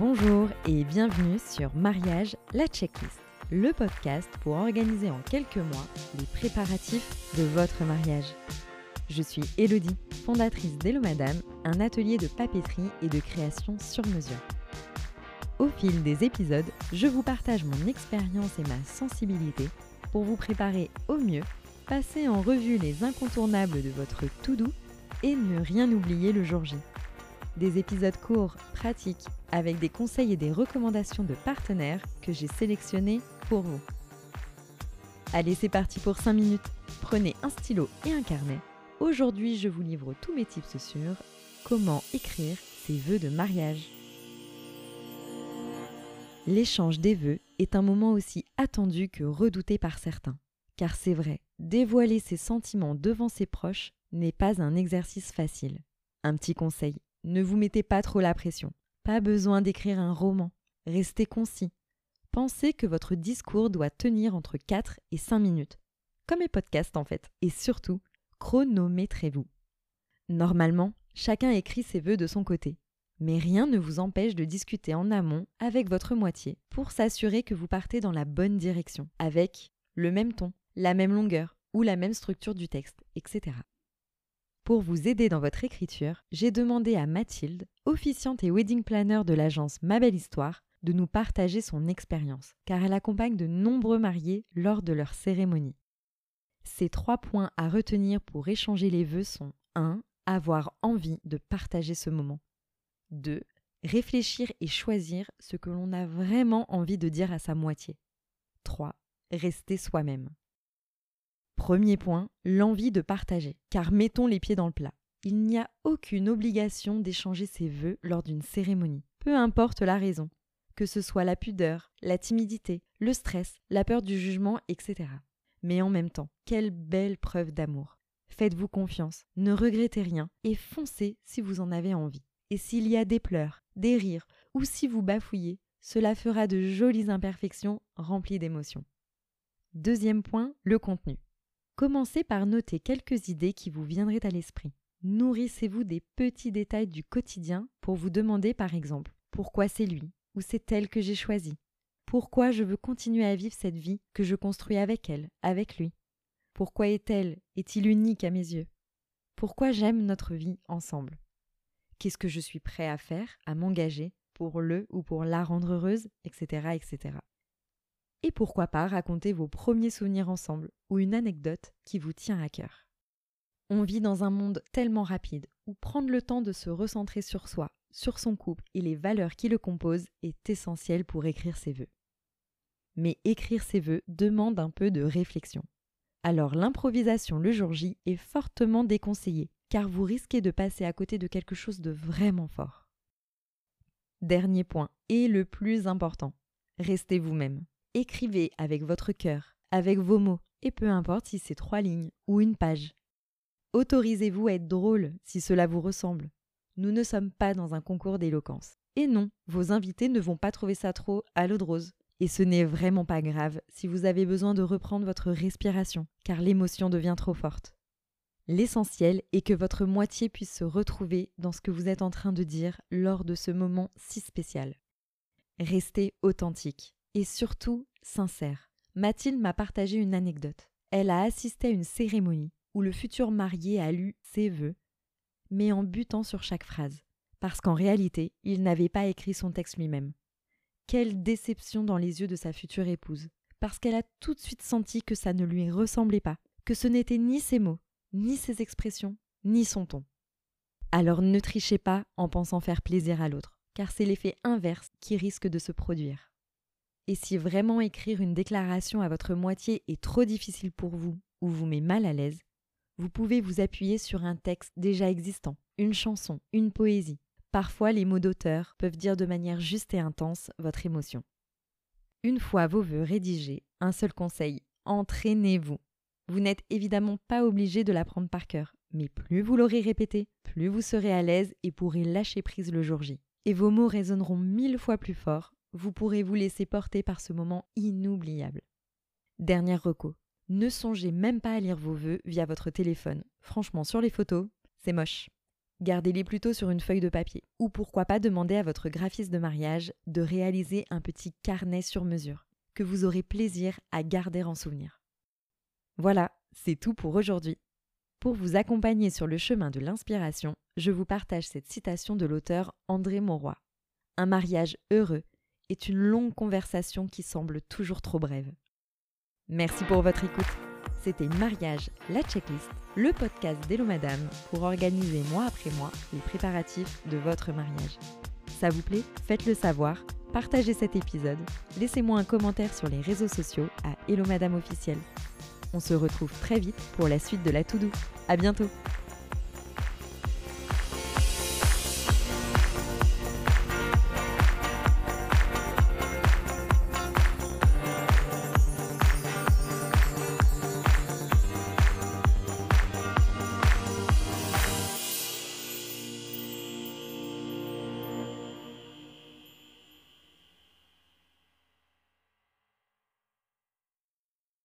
Bonjour et bienvenue sur Mariage, la checklist, le podcast pour organiser en quelques mois les préparatifs de votre mariage. Je suis Elodie, fondatrice d'Hello Madame, un atelier de papeterie et de création sur mesure. Au fil des épisodes, je vous partage mon expérience et ma sensibilité pour vous préparer au mieux, passer en revue les incontournables de votre tout doux et ne rien oublier le jour J. Des épisodes courts, pratiques, avec des conseils et des recommandations de partenaires que j'ai sélectionnés pour vous. Allez, c'est parti pour 5 minutes. Prenez un stylo et un carnet. Aujourd'hui, je vous livre tous mes tips sur comment écrire ses vœux de mariage. L'échange des vœux est un moment aussi attendu que redouté par certains. Car c'est vrai, dévoiler ses sentiments devant ses proches n'est pas un exercice facile. Un petit conseil, ne vous mettez pas trop la pression. Pas besoin d'écrire un roman. Restez concis. Pensez que votre discours doit tenir entre 4 et 5 minutes. Comme mes podcasts en fait. Et surtout, chronométrez-vous. Normalement, chacun écrit ses vœux de son côté. Mais rien ne vous empêche de discuter en amont avec votre moitié pour s'assurer que vous partez dans la bonne direction, avec le même ton, la même longueur ou la même structure du texte, etc. Pour vous aider dans votre écriture, j'ai demandé à Mathilde, officiante et wedding planner de l'agence Ma Belle Histoire, de nous partager son expérience, car elle accompagne de nombreux mariés lors de leur cérémonie. Ces trois points à retenir pour échanger les vœux sont 1. Avoir envie de partager ce moment. 2. Réfléchir et choisir ce que l'on a vraiment envie de dire à sa moitié. 3. Rester soi-même. Premier point, l'envie de partager. Car mettons les pieds dans le plat. Il n'y a aucune obligation d'échanger ses vœux lors d'une cérémonie, peu importe la raison, que ce soit la pudeur, la timidité, le stress, la peur du jugement, etc. Mais en même temps, quelle belle preuve d'amour. Faites-vous confiance, ne regrettez rien et foncez si vous en avez envie. Et s'il y a des pleurs, des rires ou si vous bafouillez, cela fera de jolies imperfections remplies d'émotions. Deuxième point, le contenu. Commencez par noter quelques idées qui vous viendraient à l'esprit. Nourrissez-vous des petits détails du quotidien pour vous demander par exemple pourquoi c'est lui ou c'est elle que j'ai choisi. Pourquoi je veux continuer à vivre cette vie que je construis avec elle, avec lui? Pourquoi est-elle, est-il unique à mes yeux? Pourquoi j'aime notre vie ensemble? Qu'est-ce que je suis prêt à faire, à m'engager pour le ou pour la rendre heureuse, etc., etc. Pourquoi pas raconter vos premiers souvenirs ensemble ou une anecdote qui vous tient à cœur. On vit dans un monde tellement rapide où prendre le temps de se recentrer sur soi, sur son couple et les valeurs qui le composent est essentiel pour écrire ses vœux. Mais écrire ses vœux demande un peu de réflexion. Alors l'improvisation le jour J est fortement déconseillée, car vous risquez de passer à côté de quelque chose de vraiment fort. Dernier point, et le plus important, restez vous-même. Écrivez avec votre cœur, avec vos mots, et peu importe si c'est trois lignes ou une page. Autorisez-vous à être drôle si cela vous ressemble. Nous ne sommes pas dans un concours d'éloquence. Et non, vos invités ne vont pas trouver ça trop à l'eau rose. Et ce n'est vraiment pas grave si vous avez besoin de reprendre votre respiration, car l'émotion devient trop forte. L'essentiel est que votre moitié puisse se retrouver dans ce que vous êtes en train de dire lors de ce moment si spécial. Restez authentique et surtout sincère. Mathilde m'a partagé une anecdote. Elle a assisté à une cérémonie où le futur marié a lu ses vœux, mais en butant sur chaque phrase, parce qu'en réalité, il n'avait pas écrit son texte lui-même. Quelle déception dans les yeux de sa future épouse, parce qu'elle a tout de suite senti que ça ne lui ressemblait pas, que ce n'était ni ses mots, ni ses expressions, ni son ton. Alors ne trichez pas en pensant faire plaisir à l'autre, car c'est l'effet inverse qui risque de se produire. Et si vraiment écrire une déclaration à votre moitié est trop difficile pour vous ou vous met mal à l'aise, vous pouvez vous appuyer sur un texte déjà existant, une chanson, une poésie. Parfois, les mots d'auteur peuvent dire de manière juste et intense votre émotion. Une fois vos vœux rédigés, un seul conseil, entraînez-vous. Vous, n'êtes évidemment pas obligé de l'apprendre par cœur, mais plus vous l'aurez répété, plus vous serez à l'aise et pourrez lâcher prise le jour J. Et vos mots résonneront mille fois plus fort vous pourrez vous laisser porter par ce moment inoubliable. Dernière reco. Ne songez même pas à lire vos vœux via votre téléphone. Franchement, sur les photos, c'est moche. Gardez-les plutôt sur une feuille de papier. Ou pourquoi pas demander à votre graphiste de mariage de réaliser un petit carnet sur mesure, que vous aurez plaisir à garder en souvenir. Voilà, c'est tout pour aujourd'hui. Pour vous accompagner sur le chemin de l'inspiration, je vous partage cette citation de l'auteur André Mauroy. Un mariage heureux est une longue conversation qui semble toujours trop brève. Merci pour votre écoute. C'était Mariage, la checklist, le podcast d'Hello Madame pour organiser mois après mois les préparatifs de votre mariage. Ça vous plaît? Faites-le savoir, partagez cet épisode, laissez-moi un commentaire sur les réseaux sociaux à Hello Madame officiel. On se retrouve très vite pour la suite de la to-do. À bientôt